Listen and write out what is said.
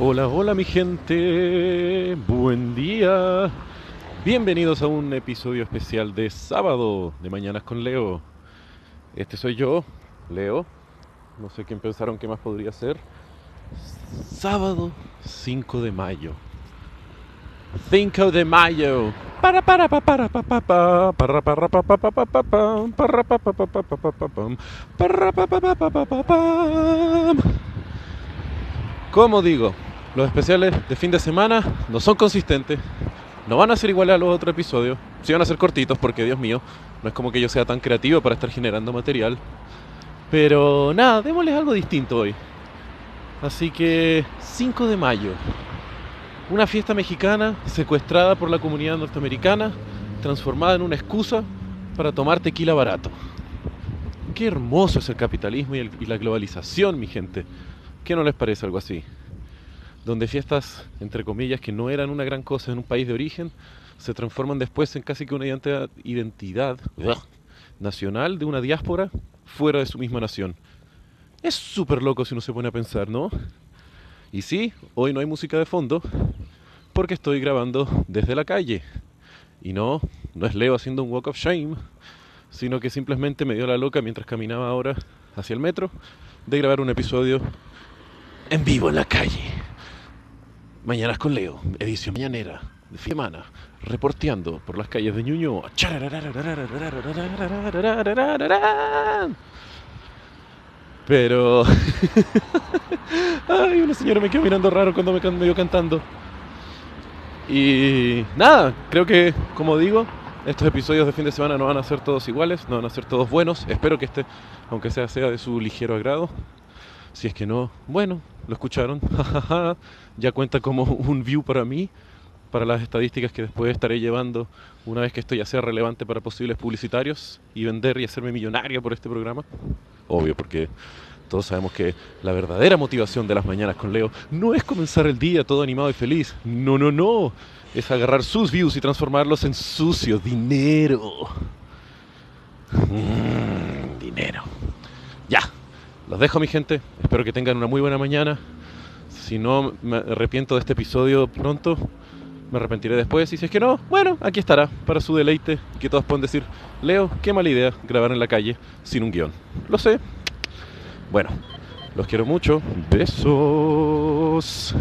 Hola, hola mi gente, buen día. Bienvenidos a un episodio especial de sábado de Mañanas con Leo. Este soy yo, Leo. No sé quién pensaron que más podría ser. Sábado 5 de mayo. 5 de mayo. Para para para para para para para para para para para para para para para para para para para como digo, los especiales de fin de semana no son consistentes, no van a ser iguales a los otros episodios, sí van a ser cortitos porque, Dios mío, no es como que yo sea tan creativo para estar generando material. Pero nada, démosles algo distinto hoy. Así que 5 de mayo, una fiesta mexicana secuestrada por la comunidad norteamericana, transformada en una excusa para tomar tequila barato. Qué hermoso es el capitalismo y, y la globalización, mi gente. ¿Qué no les parece algo así? Donde fiestas, entre comillas, que no eran una gran cosa en un país de origen, se transforman después en casi que una identidad, nacional de una diáspora fuera de su misma nación. Es súper loco si uno se pone a pensar, ¿no? Y sí, hoy no hay música de fondo porque estoy grabando desde la calle. Y no, no es Leo haciendo un walk of shame, sino que simplemente me dio la loca mientras caminaba ahora hacia el metro de grabar un episodio en vivo en la calle. Mañanas con Leo, edición mañanera de fin de semana, reporteando por las calles de Ñuñoa. Pero. Ay, una señora me quedó mirando raro cuando me me vio cantando. Y nada, creo que, como digo, estos episodios de fin de semana no van a ser todos iguales, no van a ser todos buenos. Espero que este, aunque sea, sea de su ligero agrado. Si es que no, bueno, lo escucharon. ya cuenta como un view para mí, para las estadísticas que después estaré llevando una vez que esto ya sea relevante para posibles publicitarios y vender y hacerme millonario por este programa. Obvio, porque todos sabemos que la verdadera motivación de las mañanas con Leo no es comenzar el día todo animado y feliz. No, no, no. Es agarrar sus views y transformarlos en sucio dinero. Mm, dinero. Los dejo, mi gente. Espero que tengan una muy buena mañana. Si no me arrepiento de este episodio pronto, me arrepentiré después. Y si es que no, bueno, aquí estará para su deleite. Que todos pueden decir, Leo, qué mala idea grabar en la calle sin un guion. Lo sé. Bueno, los quiero mucho. Besos.